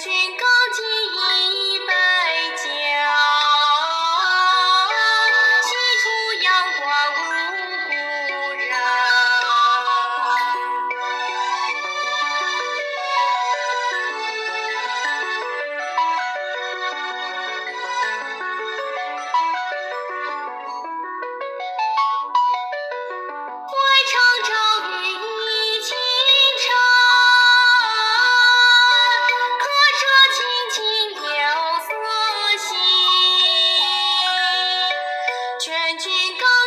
军歌全军高。